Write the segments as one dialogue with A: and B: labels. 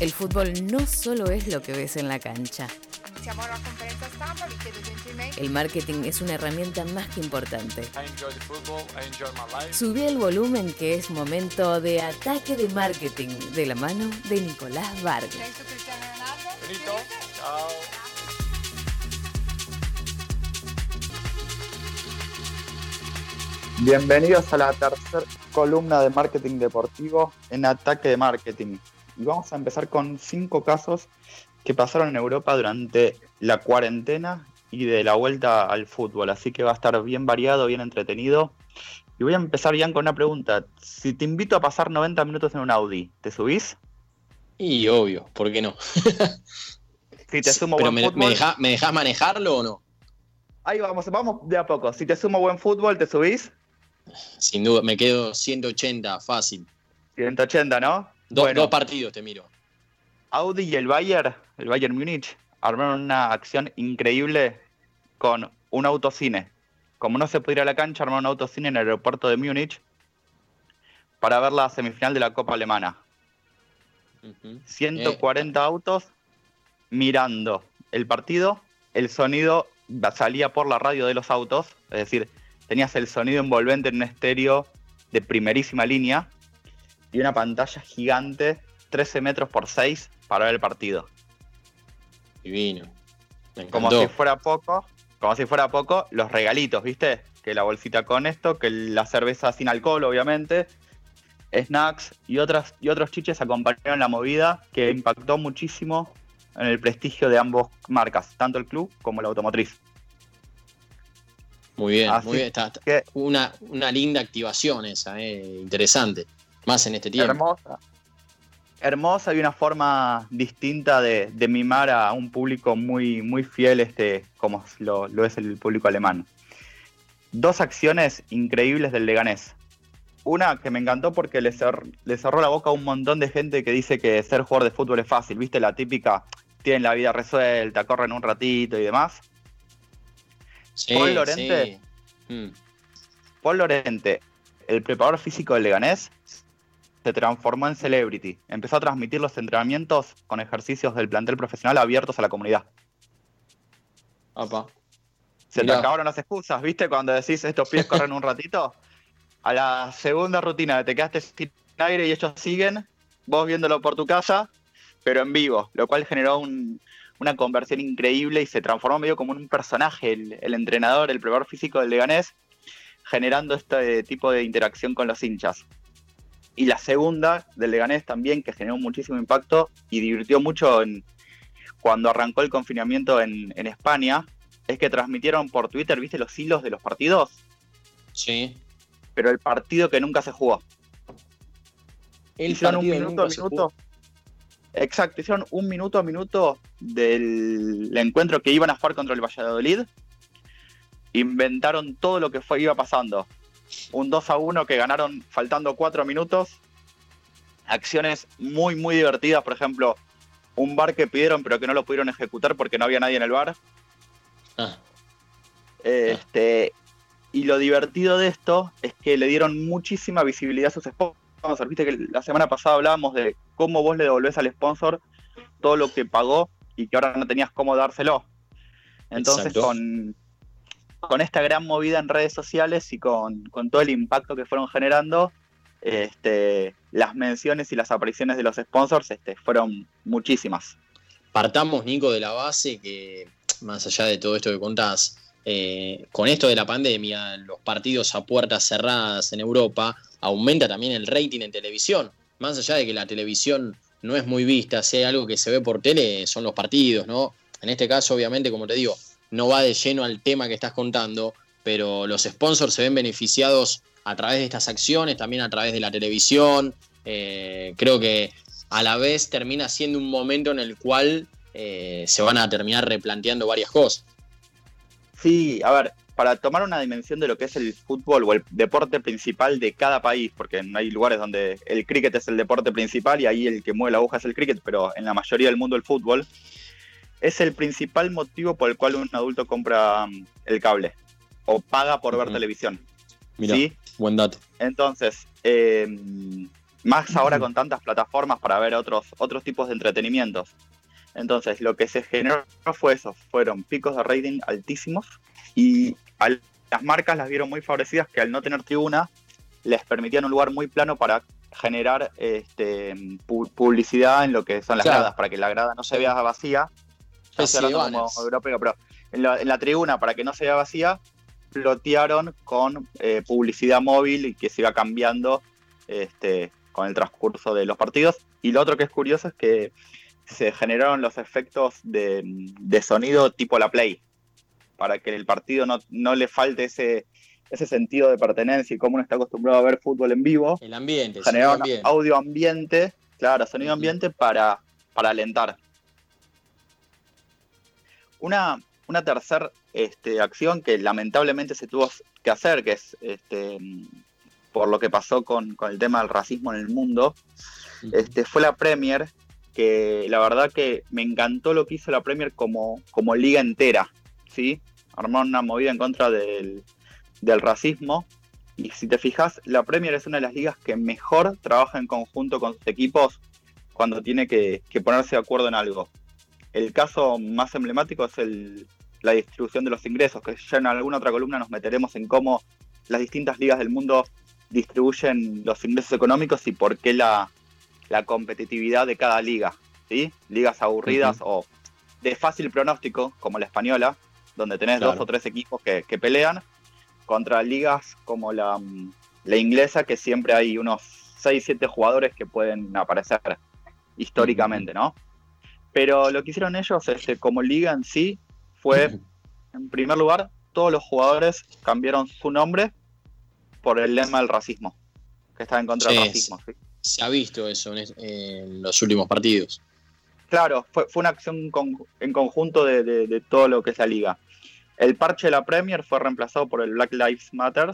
A: El fútbol no solo es lo que ves en la cancha. El marketing es una herramienta más que importante. Subí el volumen que es momento de ataque de marketing de la mano de Nicolás Vargas.
B: Bienvenidos a la tercera columna de marketing deportivo en Ataque de Marketing. Y vamos a empezar con cinco casos que pasaron en Europa durante la cuarentena y de la vuelta al fútbol. Así que va a estar bien variado, bien entretenido. Y voy a empezar, bien con una pregunta. Si te invito a pasar 90 minutos en un Audi, ¿te subís?
C: Y obvio, ¿por qué no?
B: si te sumo
C: Pero
B: buen
C: me,
B: fútbol,
C: deja- ¿me dejás manejarlo o no?
B: Ahí vamos, vamos de a poco. Si te sumo buen fútbol, ¿te subís?
C: Sin duda, me quedo 180, fácil.
B: 180, ¿no?
C: Do-
B: Bueno.
C: Dos partidos te miro.
B: Audi y el Bayern, el Bayern Múnich, armaron una acción increíble con un autocine. Como no se puede ir a la cancha, armaron un autocine en el aeropuerto de Múnich para ver la semifinal de la Copa Alemana.
C: Ujú.
B: 140 autos mirando el partido. El sonido salía por la radio de los autos, es decir, tenías el sonido envolvente en un estéreo de primerísima línea y una pantalla gigante, 13 metros por 6, para ver el partido.
C: Divino. Me
B: Como si fuera poco, como si fuera poco, los regalitos, ¿viste? Que la bolsita con esto, que la cerveza sin alcohol, obviamente, snacks y otras y otros chiches acompañaron la movida que impactó muchísimo en el prestigio de ambas marcas, tanto el club como la automotriz.
C: Muy bien,
B: Así
C: muy bien. Está, está-
B: que-
C: una, una linda activación esa, eh, interesante. Más en este tiempo.
B: Hermosa. Hermosa y una forma distinta de, de mimar a un público muy, muy fiel, este, como lo, lo es el público alemán. Dos acciones increíbles del Leganés. Una que me encantó porque le, cer- le cerró la boca a un montón de gente que dice que ser jugador de fútbol es fácil. ¿Viste? La típica, tienen la vida resuelta, corren un ratito y demás.
C: Sí,
B: Paul Lorente.
C: sí. Mm.
B: Paul Lorente, el preparador físico del Leganés, se transformó en celebrity. Empezó a transmitir los entrenamientos con ejercicios del plantel profesional abiertos a la comunidad. Se
C: Mirá.
B: te acabaron las excusas, ¿viste? Cuando decís estos pies corren un ratito. A la segunda rutina te quedaste sin aire y ellos siguen, vos viéndolo por tu casa, pero en vivo, lo cual generó un- una conversión increíble y se transformó medio como un personaje, el, el entrenador, el preparador físico del Leganés, generando este tipo de interacción con los hinchas. Y la segunda del Leganés también, que generó muchísimo impacto y divirtió mucho en, cuando arrancó el confinamiento en, en España, es que transmitieron por Twitter, ¿viste los hilos de los partidos?
C: Sí.
B: Pero el partido que nunca se jugó.
C: El
B: hicieron un minuto a minuto. Exacto, hicieron un minuto a minuto del encuentro que iban a jugar contra el Valladolid. Inventaron todo lo que fue, iba pasando. Un 2 a 1 que ganaron faltando 4 minutos. Acciones muy, muy divertidas. Por ejemplo, un bar que pidieron pero que no lo pudieron ejecutar porque no había nadie en el bar.
C: Ah,
B: Este, y lo divertido de esto es que le dieron muchísima visibilidad a sus sponsors. Viste que la semana pasada hablábamos de cómo vos le devolvés al sponsor todo lo que pagó y que ahora no tenías cómo dárselo. Entonces,
C: Exacto.
B: con, con esta gran movida en redes sociales y con, todo el impacto que fueron generando, este, las menciones y las apariciones de los sponsors este, fueron muchísimas.
C: partamos, Nico, de la base que, más allá de todo esto que contás, eh, con esto de la pandemia, los partidos a puertas cerradas en Europa, aumenta también el rating en televisión. Más allá de que la televisión no es muy vista, si hay algo que se ve por tele, son los partidos, ¿no? En este caso, obviamente, como te digo, no va de lleno al tema que estás contando, pero los sponsors se ven beneficiados a través de estas acciones, también a través de la televisión. Eh, creo que a la vez termina siendo un momento en el cual eh, se van a terminar replanteando varias cosas.
B: Sí, a ver, para tomar una dimensión de lo que es el fútbol o el deporte principal de cada país, porque hay lugares donde el cricket es el deporte principal y ahí el que mueve la aguja es el cricket, pero en la mayoría del mundo el fútbol, es el principal motivo por el cual un adulto compra mm, el cable o paga por ver televisión.
C: Mira,
B: ¿sí?
C: buen dato.
B: Entonces, eh, más ahora con tantas plataformas para ver otros, otros tipos de entretenimientos. Entonces, lo que se generó fue eso, fueron picos de rating altísimos y las marcas las vieron muy favorecidas que al no tener tribuna les permitían un lugar muy plano para generar este, publicidad en lo que son las gradas, para que la grada no se vea vacía. Pero en la, tribuna, para que no se vea vacía, plotearon con eh, publicidad móvil y que se iba cambiando este, con el transcurso de los partidos. Y lo otro que es curioso es que se generaron los efectos de, sonido tipo la Play, para que el partido no, le falte ese, ese sentido de pertenencia y como uno está acostumbrado a ver fútbol en vivo.
C: El ambiente.
B: Generaron audio ambiente, claro, sonido ambiente para, para alentar. Una, una tercera este, acción que lamentablemente se tuvo que hacer, que es este, por lo que pasó con, el tema del racismo en el mundo, este, fue la Premier, que la verdad que me encantó lo que hizo la Premier como, como liga entera, ¿sí? Armó una movida en contra del, racismo. Y si te fijas, la Premier es una de las ligas que mejor trabaja en conjunto con sus equipos cuando tiene que, ponerse de acuerdo en algo. El caso más emblemático es el, la distribución de los ingresos, que ya en alguna otra columna nos meteremos en cómo las distintas ligas del mundo distribuyen los ingresos económicos y por qué la, competitividad de cada liga. ¿sí? Ligas aburridas o de fácil pronóstico, como la española, donde tenés dos o tres equipos que, pelean, contra ligas como la, la, inglesa, que siempre hay unos 6, 7 jugadores que pueden aparecer históricamente, ¿no? Pero lo que hicieron ellos, este, como liga en sí, fue, en primer lugar, todos los jugadores cambiaron su nombre por el lema del racismo, que está en contra del racismo.
C: Se ha visto eso en, los últimos partidos.
B: Claro, fue, una acción en conjunto de, todo lo que es la liga. El parche de la Premier fue reemplazado por el Black Lives Matter.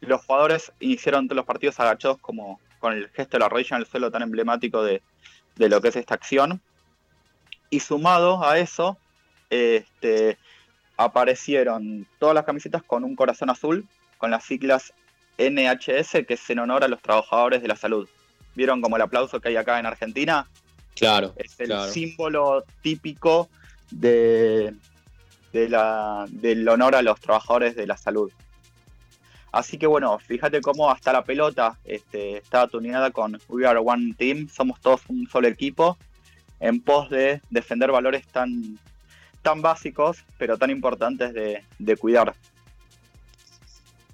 B: Los jugadores iniciaron todos los partidos agachados como con el gesto de la rodilla en el suelo tan emblemático de, de lo que es esta acción. Y sumado a eso, este, aparecieron todas las camisetas con un corazón azul, con las siglas NHS, que es en honor a los trabajadores de la salud. ¿Vieron como el aplauso que hay acá en Argentina?
C: Claro.
B: Es el símbolo típico de, de la, del honor a los trabajadores de la salud. Así que bueno, fíjate cómo hasta la pelota este, está tuneada con We Are One Team, somos todos un solo equipo, en pos de defender valores tan, tan básicos, pero tan importantes de, cuidar.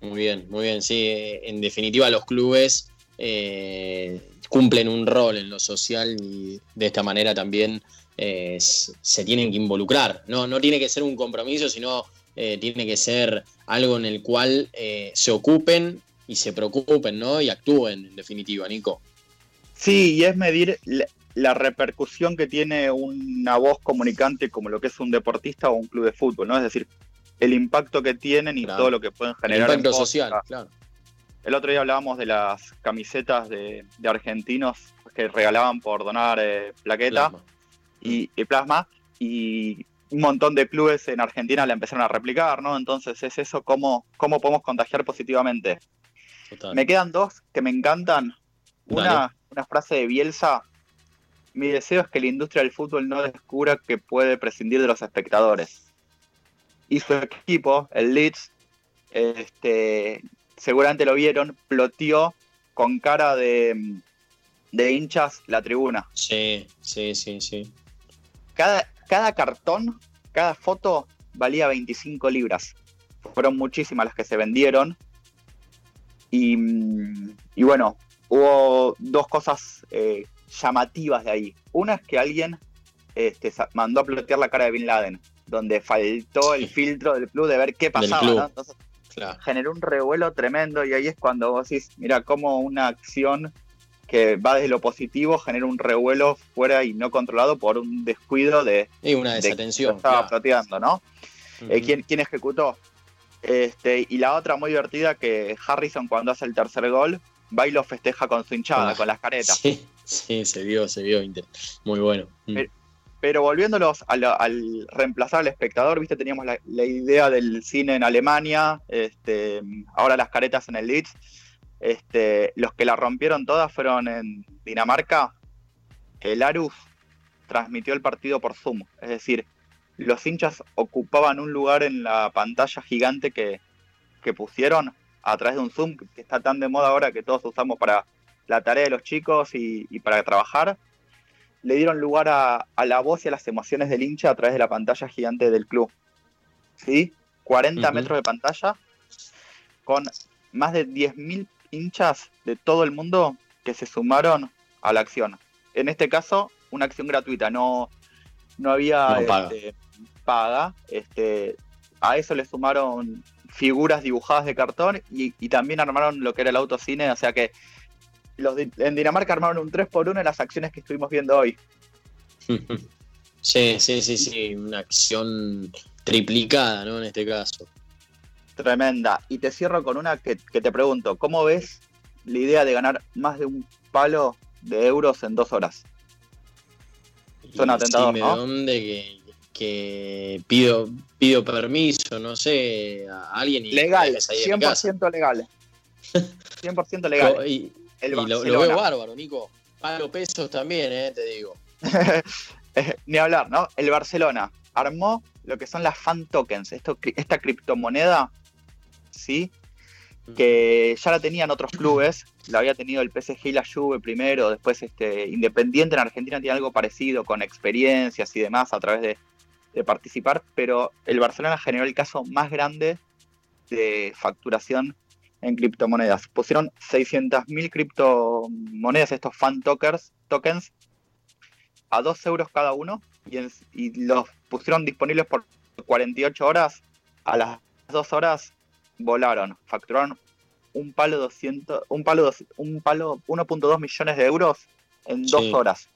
C: Muy bien, muy bien. Sí, en definitiva los clubes eh, cumplen un rol en lo social y de esta manera también eh, se tienen que involucrar. No, no tiene que ser un compromiso, sino eh, tiene que ser algo en el cual se ocupen y se preocupen, ¿no? Y actúen, en definitiva, Nico.
B: Sí, y es medir la repercusión que tiene una voz comunicante como lo que es un deportista o un club de fútbol, ¿no? Es decir, el impacto que tienen y todo lo que pueden generar.
C: El impacto social, claro.
B: El otro día hablábamos de las camisetas de, argentinos que regalaban por donar eh, plaqueta Y, plasma y un montón de clubes en Argentina la empezaron a replicar, ¿no? Entonces es eso, cómo, cómo podemos contagiar positivamente. Me quedan dos que me encantan. Una, una frase de Bielsa mi deseo es que la industria del fútbol no descubra que puede prescindir de los espectadores. Y su equipo, el Leeds, este, seguramente lo vieron, ploteó con cara de, hinchas la tribuna.
C: Sí, sí, sí, sí.
B: Cada, cada cartón, cada foto valía 25 libras. Fueron muchísimas las que se vendieron. Y, y bueno, hubo dos cosas eh, llamativas de ahí. Una es que alguien este, mandó a plotear la cara de Bin Laden, donde faltó el filtro del club de ver qué pasaba. Entonces generó un revuelo tremendo y ahí es cuando vos decís, mira, cómo una acción que va desde lo positivo genera un revuelo fuera y no controlado por un descuido de...
C: Y una desatención.
B: estaba ploteando, ¿no? Eh, ¿quién, ejecutó? Este, y la otra muy divertida que Harrison cuando hace el tercer gol va y lo festeja con su hinchada, con, las caretas.
C: Sí, sí, se vio, se vio muy bueno.
B: Mm. Pero, volviéndolos al, reemplazar al espectador, viste, teníamos la, idea del cine en Alemania, este, ahora las caretas en el Leeds. Este, los que la rompieron todas fueron en Dinamarca. El Arus transmitió el partido por Zoom. Es decir, los hinchas ocupaban un lugar en la pantalla gigante que, pusieron a través de un Zoom, que está tan de moda ahora que todos usamos para la tarea de los chicos y, para trabajar. Le dieron lugar a, la voz y a las emociones del hincha a través de la pantalla gigante del club. ¿Sí? 40 metros de pantalla con más de 10.000 hinchas de todo el mundo que se sumaron a la acción. En este caso, una acción gratuita, no, no había este, paga. Este, a eso le sumaron figuras dibujadas de cartón y, también armaron lo que era el autocine, o sea que los en Dinamarca armaron un 3x1 en las acciones que estuvimos viendo hoy.
C: Sí, sí, sí, sí, una acción triplicada, ¿no? En este caso.
B: Tremenda. Y te cierro con una que, te pregunto, ¿cómo ves la idea de ganar más de un palo de euros en dos horas?
C: Son atentados, ¿no? dónde que, pido, pido permiso, no sé, a alguien
B: y Legal, 100% legal. 100% legal.
C: y, lo, veo bárbaro, Nico. Palo pesos también, eh, te digo.
B: Ni hablar, ¿no? El Barcelona armó lo que son las fan tokens, esto, esta criptomoneda ¿sí? que ya la tenían otros clubes, la había tenido el PSG y la Juve primero, después este, Independiente en Argentina tiene algo parecido con experiencias y demás a través de, participar, pero el Barcelona generó el caso más grande de facturación en criptomonedas. Pusieron 600.000 criptomonedas, estos fan tokens, tokens, a 2 euros cada uno y, y los pusieron disponibles por 48 horas. A las 2 horas volaron, facturaron un palo 200, un palo, un palo 1.2 millones de euros en dos horas.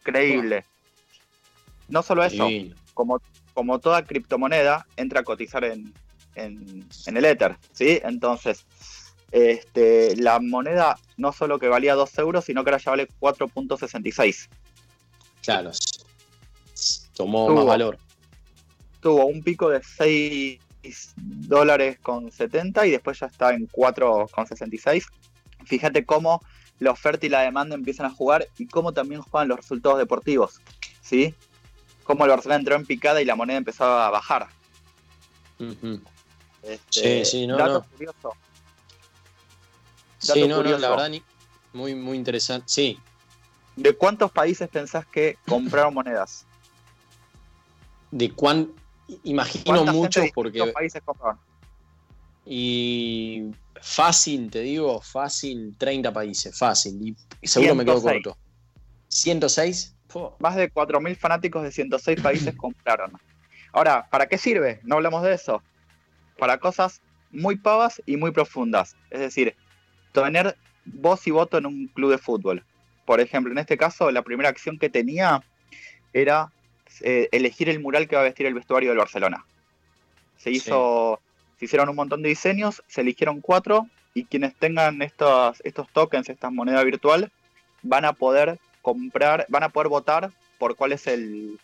B: Increíble. No solo eso, como, como toda criptomoneda, entra a cotizar en, en, el Ether, ¿sí? Entonces, este, la moneda no solo que valía 2 euros, sino que ahora ya vale 4.66.
C: Claro. Tomó más valor.
B: Tuvo un pico de 6 dólares con 70 y después ya está en 4,66. Fíjate cómo la oferta y la demanda empiezan a jugar y cómo también juegan los resultados deportivos. ¿Sí? Cómo el Barcelona entró en picada y la moneda empezó a bajar.
C: Este, sí, sí, no, dato curioso. sí, no, no, la verdad, muy, muy interesante. Sí.
B: ¿De cuántos países pensás que compraron monedas?
C: ¿De cuán, Imagino muchos porque. países Y fácil, te digo, fácil, 30 países, fácil. Y seguro me quedo corto. ¿106?
B: Más de 4.000 fanáticos de 106 países compraron. Ahora, ¿para qué sirve? No hablamos de eso. Para cosas muy pavas y muy profundas. Es decir, tener voz y voto en un club de fútbol. Por ejemplo, en este caso, la primera acción que tenía era eh, elegir el mural que va a vestir el vestuario del Barcelona. Se hizo, se hicieron un montón de diseños, se eligieron cuatro y quienes tengan estos, estos tokens, esta moneda virtual, van a poder comprar, van a poder votar por cuál es el,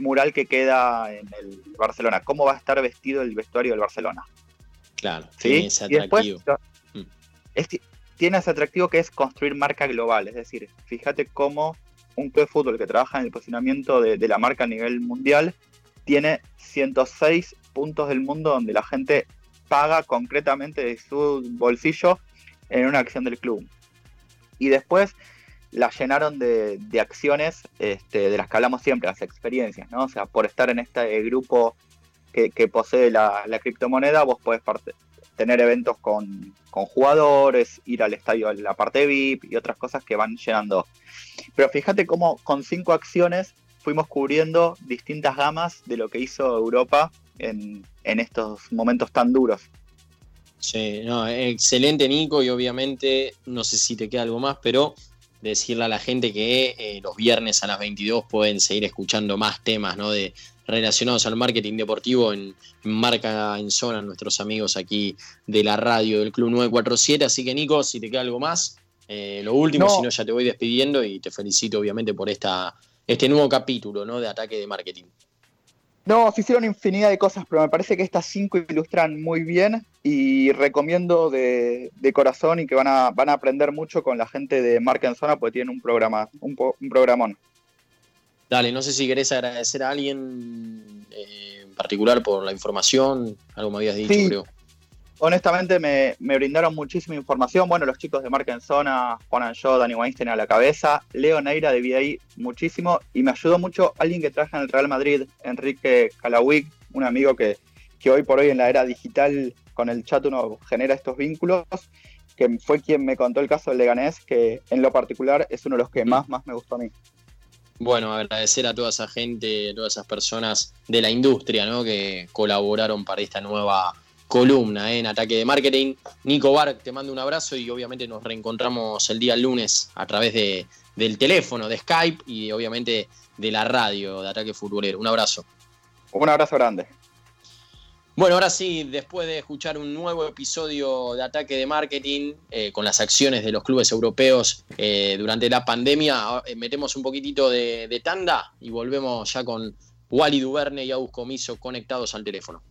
B: mural que queda en el Barcelona, cómo va a estar vestido el vestuario del Barcelona.
C: Claro, ¿Sí? ese atractivo.
B: Mm. tiene ese atractivo que es construir marca global, es decir, fíjate cómo un club de fútbol que trabaja en el posicionamiento de, la marca a nivel mundial tiene 106 puntos del mundo donde la gente paga concretamente de su bolsillo en una acción del club. Y después la llenaron de, acciones este, de las que hablamos siempre, las experiencias, ¿no? O sea, por estar en este grupo que, posee la, criptomoneda, vos podés tener eventos con, con, jugadores, ir al estadio en la parte VIP y otras cosas que van llenando pero fíjate cómo con cinco acciones fuimos cubriendo distintas gamas de lo que hizo Europa en, estos momentos tan duros.
C: Sí, no, excelente Nico y obviamente no sé si te queda algo más, pero decirle a la gente que eh, los viernes a las 22 pueden seguir escuchando más temas ¿no? de, relacionados al marketing deportivo en, Marca en Zona, nuestros amigos aquí de la radio del Club 947. Así que Nico, si te queda algo más. Eh, lo último, si no, ya te voy despidiendo y te felicito obviamente por esta, este nuevo capítulo ¿no? de ataque de marketing.
B: No, se hicieron infinidad de cosas, pero me parece que estas cinco ilustran muy bien y recomiendo de, corazón y que van a, van a aprender mucho con la gente de Marca en Zona porque tienen un programa, un, programón.
C: Dale, no sé si querés agradecer a alguien eh, en particular por la información, algo me habías dicho, creo
B: honestamente me, brindaron muchísima información. Bueno, los chicos de Marca en Zona, Juan yo, Dani Weinstein a la cabeza, Leo Neira de ahí muchísimo y me ayudó mucho alguien que trabaja en el Real Madrid, Enrique Calawick, un amigo que, que hoy por hoy en la era digital con el chat uno genera estos vínculos, que fue quien me contó el caso del Leganés, que en lo particular es uno de los que mm. más, más me gustó a mí.
C: Bueno, agradecer a toda esa gente, a todas esas personas de la industria ¿no? que colaboraron para esta nueva columna ¿eh? en Ataque de Marketing. Nico Bar, te mando un abrazo y obviamente nos reencontramos el día lunes a través de, del teléfono, de Skype y obviamente de la radio de Ataque Futbolero. Un abrazo.
B: Un abrazo grande.
C: Bueno, ahora sí, después de escuchar un nuevo episodio de Ataque de Marketing eh, con las acciones de los clubes europeos eh, durante la pandemia, metemos un poquitito de, de, tanda y volvemos ya con Wally Duverne y Agus Comiso conectados al teléfono.